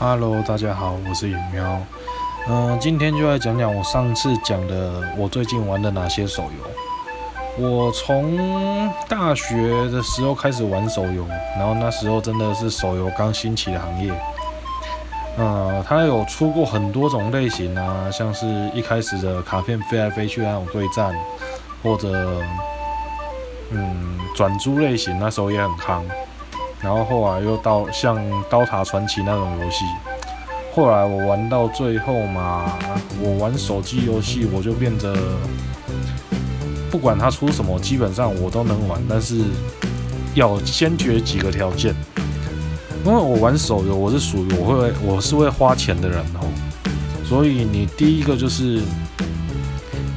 Hello，大家好，我是影喵。嗯、今天就来讲讲我上次讲的我最近玩的哪些手游。我从大学的时候开始玩手游，然后那时候真的是手游刚兴起的行业。呃，它有出过很多种类型啊，像是一开始的卡片飞来飞去那种对战，或者嗯转租类型，那时候也很夯。然后后来又到像《刀塔传奇》那种游戏，后来我玩到最后嘛，我玩手机游戏我就变得，不管它出什么，基本上我都能玩，但是要先决几个条件。因为我玩手游，我是属于我会我是会花钱的人哦，所以你第一个就是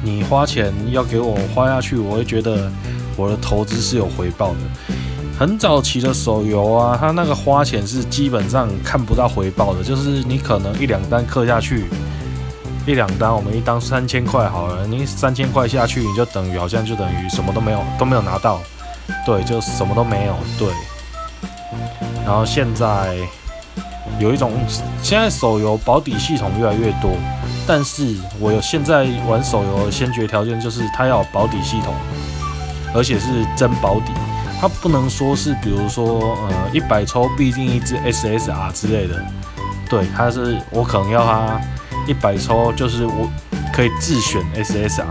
你花钱要给我花下去，我会觉得我的投资是有回报的。很早期的手游啊，它那个花钱是基本上看不到回报的，就是你可能一两单氪下去，一两单我们一单三千块好了，你三千块下去，你就等于好像就等于什么都没有都没有拿到，对，就什么都没有，对。然后现在有一种，现在手游保底系统越来越多，但是我有现在玩手游的先决条件就是它要有保底系统，而且是真保底。它不能说是，比如说，呃，一百抽必定一只 SSR 之类的，对，它是我可能要它一百抽，就是我可以自选 SSR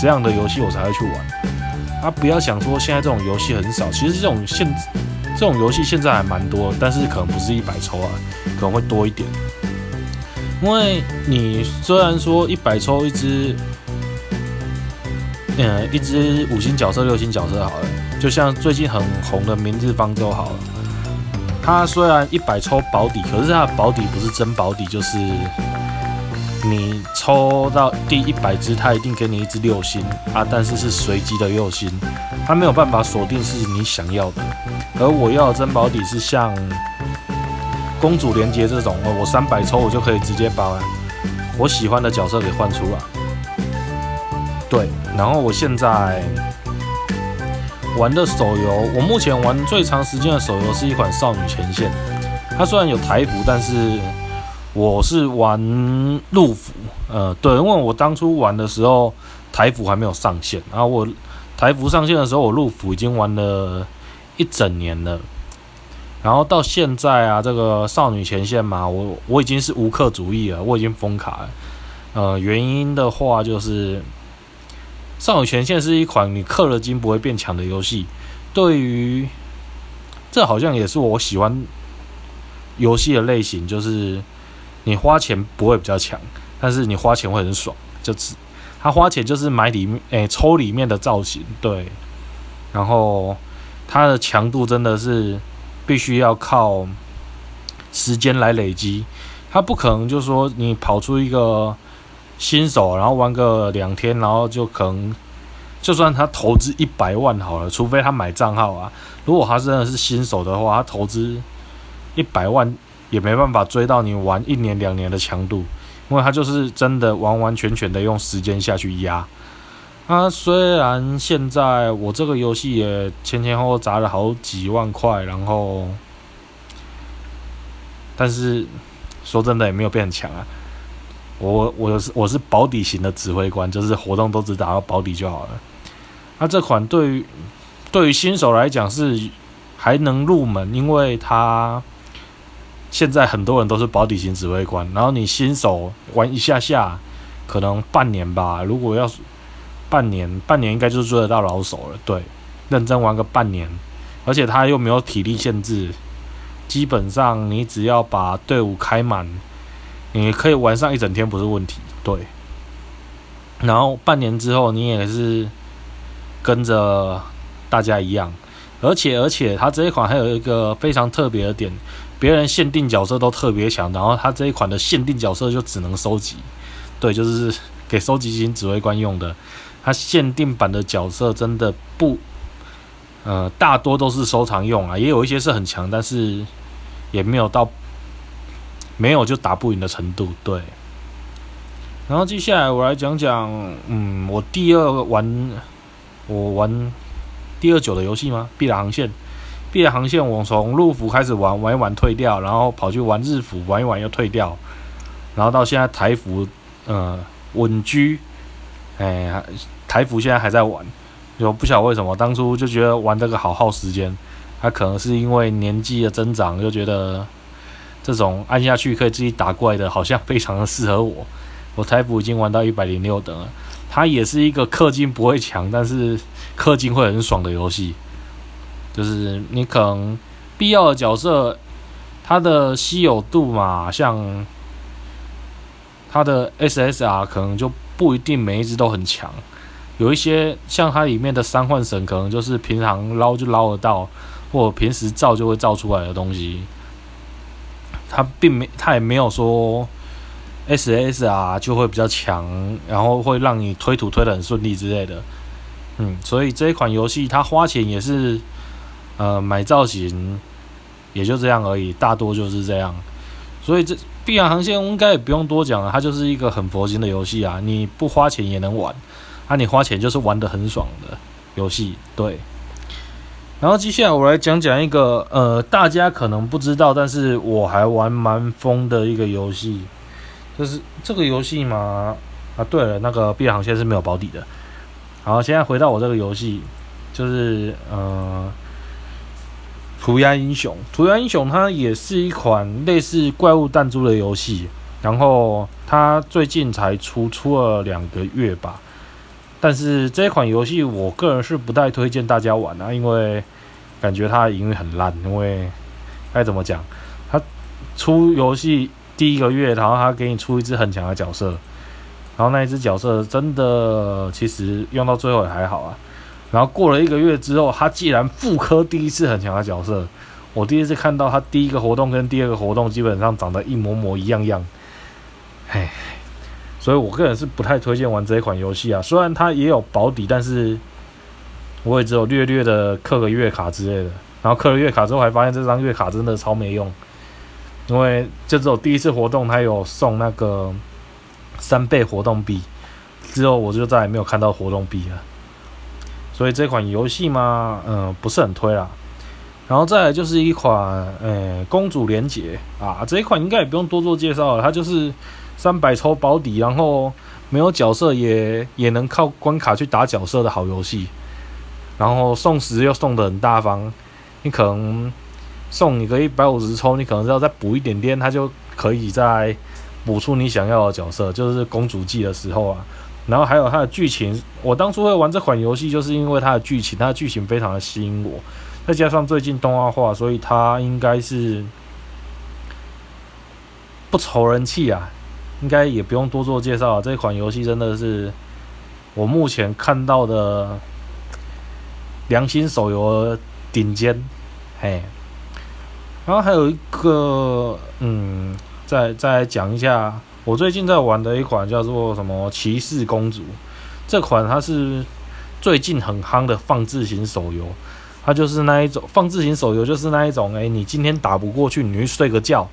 这样的游戏我才会去玩。啊，不要想说现在这种游戏很少，其实这种现这种游戏现在还蛮多，但是可能不是一百抽啊，可能会多一点。因为你虽然说一百抽一只，呃，一只五星角色、六星角色好了。就像最近很红的《明日方舟》好了，它虽然一百抽保底，可是它的保底不是真保底，就是你抽到第一百只，它一定给你一只六星啊，但是是随机的六星，它没有办法锁定是你想要的。而我要的真保底是像公主连接这种，哦，我三百抽我就可以直接把 我喜欢的角色给换出来。对，然后我现在。玩的手游，我目前玩最长时间的手游是一款《少女前线》。它虽然有台服，但是我是玩陆服。呃，对，因为我当初玩的时候台服还没有上线，然后我台服上线的时候，我陆服已经玩了一整年了。然后到现在啊，这个《少女前线》嘛，我我已经是无氪主义了，我已经封卡了。呃，原因的话就是。少女前线是一款你氪了金不会变强的游戏，对于这好像也是我喜欢游戏的类型，就是你花钱不会比较强，但是你花钱会很爽，就是他花钱就是买里面诶抽里面的造型，对，然后它的强度真的是必须要靠时间来累积，它不可能就是说你跑出一个。新手，然后玩个两天，然后就可能，就算他投资一百万好了，除非他买账号啊。如果他真的是新手的话，他投资一百万也没办法追到你玩一年两年的强度，因为他就是真的完完全全的用时间下去压。啊，虽然现在我这个游戏也前前后后砸了好几万块，然后，但是说真的也没有变强啊。我我是我是保底型的指挥官，就是活动都只打到保底就好了。那这款对于对于新手来讲是还能入门，因为它现在很多人都是保底型指挥官，然后你新手玩一下下，可能半年吧。如果要半年，半年应该就追得到老手了。对，认真玩个半年，而且它又没有体力限制，基本上你只要把队伍开满。你可以玩上一整天不是问题，对。然后半年之后，你也是跟着大家一样，而且而且它这一款还有一个非常特别的点，别人限定角色都特别强，然后它这一款的限定角色就只能收集，对，就是给收集型指挥官用的。它限定版的角色真的不，呃，大多都是收藏用啊，也有一些是很强，但是也没有到。没有就打不赢的程度，对。然后接下来我来讲讲，嗯，我第二玩，我玩第二久的游戏吗？碧蓝航线，毕业航线我从陆服开始玩玩一玩退掉，然后跑去玩日服玩一玩又退掉，然后到现在台服，呃，稳居，哎，台服现在还在玩，就不晓得为什么当初就觉得玩这个好耗时间，他可能是因为年纪的增长，就觉得这种按下去可以自己打怪的，好像非常的适合我。我台服已经玩到一百零六等了，它也是一个氪金不会强，但是氪金会很爽的游戏。就是你可能必要的角色，它的稀有度嘛，像它的 SSR 可能就不一定每一只都很强，有一些像它里面的三幻神，可能就是平常捞就捞得到，或平时造就会造出来的东西，它并没，它也没有说 SSR 就会比较强，然后会让你推图推的很顺利之类的。嗯，所以这一款游戏它花钱也是。呃，买造型也就这样而已，大多就是这样。所以这《碧海航线》应该也不用多讲了，它就是一个很佛心的游戏啊，你不花钱也能玩，啊，你花钱就是玩的很爽的游戏。对。然后接下来我来讲讲一个呃，大家可能不知道，但是我还玩蛮疯的一个游戏，就是这个游戏嘛，啊，对了，那个《碧海航线》是没有保底的。好，现在回到我这个游戏，就是呃。涂鸦英雄，涂鸦英雄它也是一款类似怪物弹珠的游戏，然后它最近才出，出了两个月吧。但是这款游戏，我个人是不太推荐大家玩啊，因为感觉它营运很烂。因为该怎么讲，它出游戏第一个月，然后它给你出一只很强的角色，然后那一只角色真的其实用到最后也还好啊。然后过了一个月之后，它既然复刻第一次很强的角色，我第一次看到它第一个活动跟第二个活动基本上长得一模模一样样，唉，所以我个人是不太推荐玩这一款游戏啊。虽然它也有保底，但是我也只有略略的刻个月卡之类的。然后刻了月卡之后，还发现这张月卡真的超没用，因为就只有第一次活动它有送那个三倍活动币，之后我就再也没有看到活动币了。所以这款游戏嘛，嗯，不是很推啦。然后再来就是一款，呃，公主连结啊，这一款应该也不用多做介绍了，它就是三百抽保底，然后没有角色也也能靠关卡去打角色的好游戏。然后送时又送的很大方，你可能送你个一百五十抽，你可能要再补一点点，它就可以再补出你想要的角色，就是公主季的时候啊。然后还有它的剧情，我当初会玩这款游戏，就是因为它的剧情，它的剧情非常的吸引我，再加上最近动画化，所以它应该是不愁人气啊，应该也不用多做介绍。这款游戏真的是我目前看到的良心手游顶尖，嘿。然后还有一个，嗯，再再讲一下。我最近在玩的一款叫做什么《骑士公主》，这款它是最近很夯的放置型手游。它就是那一种放置型手游，就是那一种，哎，你今天打不过去，你去睡个觉，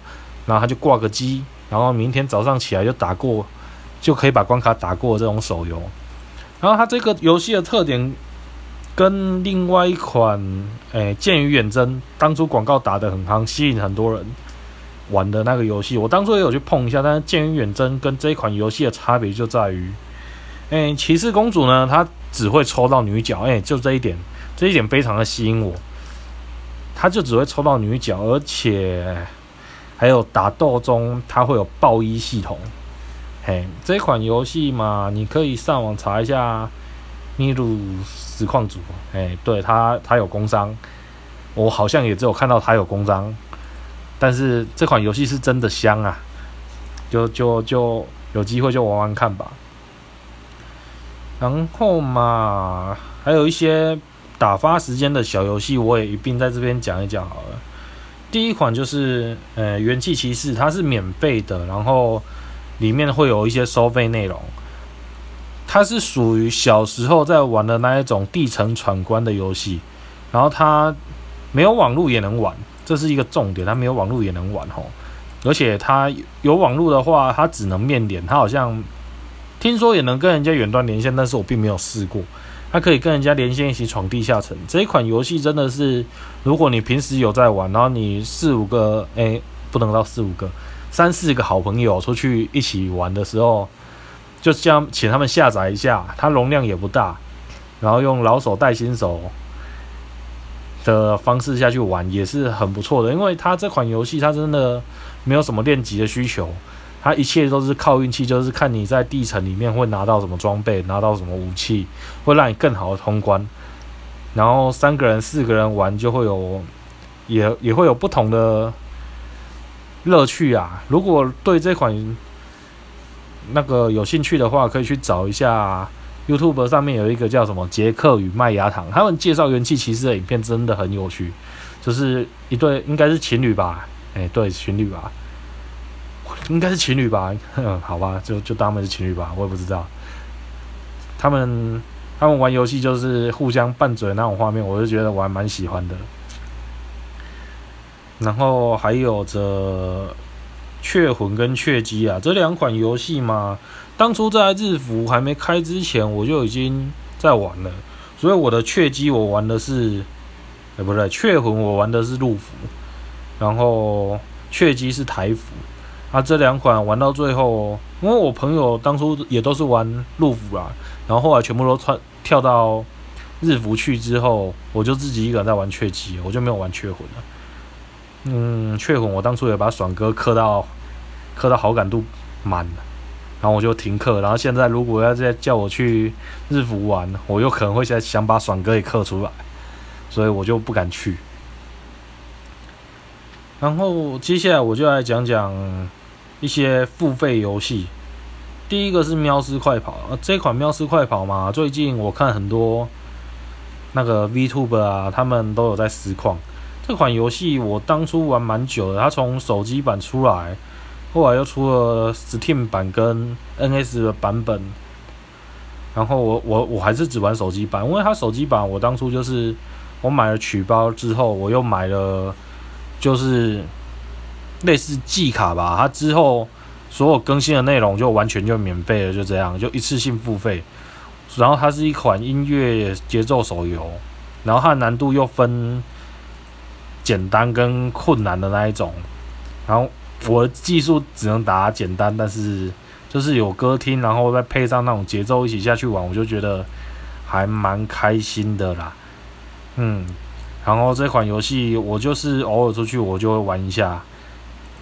然后它就挂个机，然后明天早上起来就打过，就可以把关卡打过这种手游。然后它这个游戏的特点跟另外一款，哎，《剑与远征》当初广告打得很夯，吸引很多人。玩的那个游戏，我当初也有去碰一下，但是《剑与远征》跟这一款游戏的差别就在于，哎，骑士公主呢，她只会抽到女角，哎，就这一点，这一点非常的吸引我。她就只会抽到女角，而且还有打斗中，它会有爆衣系统。嘿，这款游戏嘛，你可以上网查一下《秘鲁实况组》，哎，对他，他有工商，我好像也只有看到他有工商。但是这款游戏是真的香啊，就就就有机会就玩玩看吧。然后嘛，还有一些打发时间的小游戏，我也一并在这边讲一讲好了。第一款就是呃元气骑士，它是免费的，然后里面会有一些收费内容。它是属于小时候在玩的那一种地层闯关的游戏，然后它没有网络也能玩。这是一个重点，它没有网络也能玩吼，而且它有网络的话，它只能面连，它好像听说也能跟人家远端连线，但是我并没有试过。它可以跟人家连线一起闯地下城。这一款游戏真的是，如果你平时有在玩，然后你四五个，哎，不能到四五个，三四个好朋友出去一起玩的时候，就这样请他们下载一下，它容量也不大，然后用老手带新手的方式下去玩也是很不错的，因为它这款游戏它真的没有什么练级的需求。它一切都是靠运气，就是看你在地层里面会拿到什么装备，拿到什么武器，会让你更好的通关。然后三个人、四个人玩就会有，也也会有不同的乐趣啊。如果对这款那个有兴趣的话，可以去找一下 YouTube 上面有一个叫什么《杰克与麦芽糖》，他们介绍元气骑士的影片真的很有趣，就是一对应该是情侣吧？哎，对，情侣吧。应该是情侣吧，好吧，就就当他们是情侣吧，我也不知道。他们他们玩游戏就是互相拌嘴那种画面，我就觉得我还蛮喜欢的。然后还有着《雀魂》跟《雀姬》啊，这两款游戏嘛，当初在日服还没开之前，我就已经在玩了。所以我的《雀姬》我玩的是，哎，不对，《雀魂》我玩的是陆服，然后《雀姬》是台服。啊，这两款玩到最后，因为我朋友当初也都是玩陆服啦，然后后来全部都穿跳到日服去之后，我就自己一个人在玩雀姬，我就没有玩雀魂了。嗯，雀魂我当初也把爽哥磕到磕到好感度满了，然后我就停课，然后现在如果要再叫我去日服玩，我又可能会想想把爽哥也刻出来，所以我就不敢去。然后接下来我就来讲讲。一些付费游戏，第一个是《喵师快跑》啊，这款《喵师快跑》嘛，最近我看很多那个 VTube 啊，他们都有在实况。这款游戏我当初玩蛮久的，它从手机版出来，后来又出了 Steam 版跟 NS 的版本。然后我我我还是只玩手机版，因为它手机版我当初就是我买了曲包之后，我又买了就是。类似季卡吧，它之后所有更新的内容就完全就免费了，就这样，就一次性付费。然后它是一款音乐节奏手游，然后它的难度又分简单跟困难的那一种。然后我的技术只能打简单，但是就是有歌听，然后再配上那种节奏一起下去玩，我就觉得还蛮开心的啦。嗯，然后这款游戏我就是偶尔出去我就会玩一下。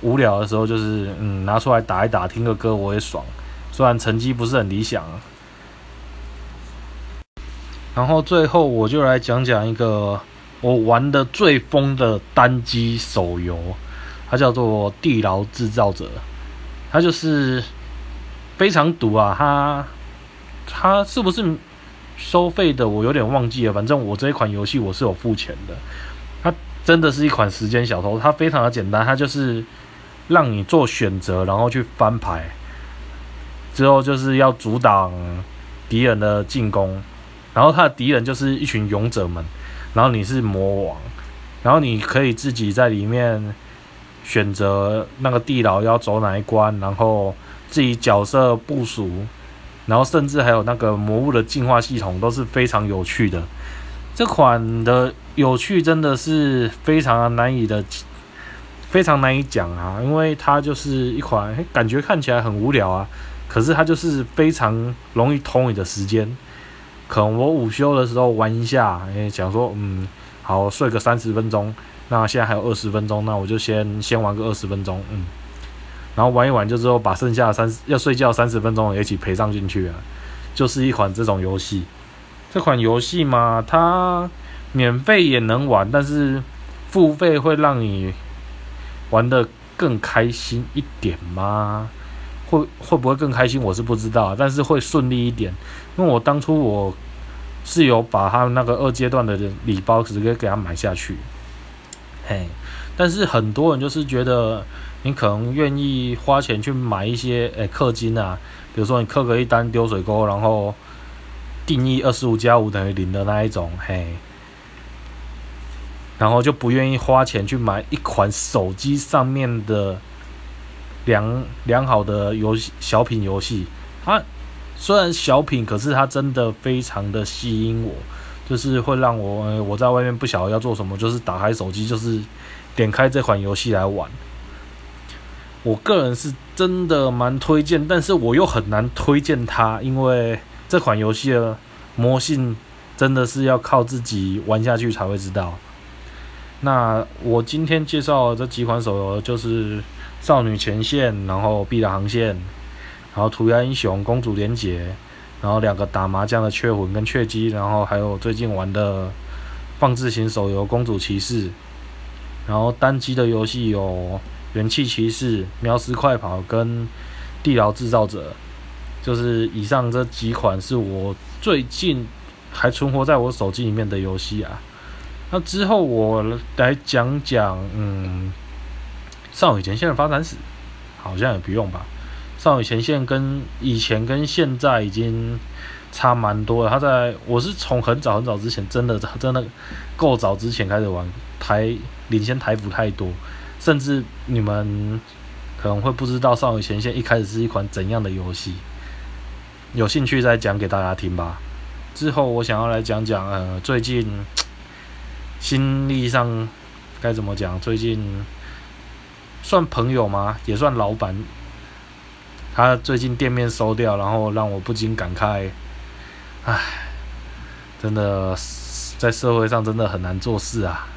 无聊的时候就是嗯拿出来打一打，听个歌我也爽。虽然成绩不是很理想。然后最后我就来讲讲一个我玩的最疯的单机手游，它叫做《地牢制造者》。它就是非常毒啊！它它是不是收费的？我有点忘记了。反正我这一款游戏我是有付钱的。它真的是一款时间小偷。它非常的简单，它就是。让你做选择，然后去翻牌，之后就是要阻挡敌人的进攻，然后他的敌人就是一群勇者们，然后你是魔王，然后你可以自己在里面选择那个地牢要走哪一关，然后自己角色部署，然后甚至还有那个魔物的进化系统都是非常有趣的。这款的有趣真的是非常难以的。非常难以讲啊，因为它就是一款感觉看起来很无聊啊，可是它就是非常容易偷你的时间。可能我午休的时候玩一下，哎，想说嗯，好睡个三十分钟，那现在还有二十分钟，那我就先先玩个二十分钟，嗯，然后玩一玩就之后把剩下的三要睡觉三十分钟也一起陪上进去啊，就是一款这种游戏。这款游戏嘛，它免费也能玩，但是付费会让你。玩的更开心一点吗？会会不会更开心？我是不知道，但是会顺利一点。因为我当初我是有把他那个二阶段的礼包直接给他买下去，嘿。但是很多人就是觉得你可能愿意花钱去买一些诶氪金啊，比如说你氪个一单丢水沟，然后定义二十五加五等于零的那一种，嘿。然后就不愿意花钱去买一款手机上面的良良好的游戏小品游戏，它虽然小品，可是它真的非常的吸引我，就是会让我我在外面不晓得要做什么，就是打开手机，就是点开这款游戏来玩。我个人是真的蛮推荐，但是我又很难推荐它，因为这款游戏的魔性真的是要靠自己玩下去才会知道。那我今天介绍这几款手游，就是《少女前线》，然后《碧蓝航线》。然后涂鸦英雄、公主连结，然后两个打麻将的雀魂跟雀姬，然后还有最近玩的放置型手游公主骑士，然后单机的游戏有元气骑士、喵斯快跑跟地牢制造者，就是以上这几款是我最近还存活在我手机里面的游戏啊。那之后我来讲讲，嗯，少女前线的发展史，好像也不用吧。少女前线跟以前跟现在已经差蛮多了。他在我是从很早很早之前，真的真的够早之前开始玩，台领先台服太多，甚至你们可能会不知道少女前线一开始是一款怎样的游戏。有兴趣再讲给大家听吧。之后我想要来讲讲，呃，最近心理上该怎么讲？最近算朋友吗？也算老板。他最近店面收掉，然后让我不禁感慨，唉，真的在社会上真的很难做事啊。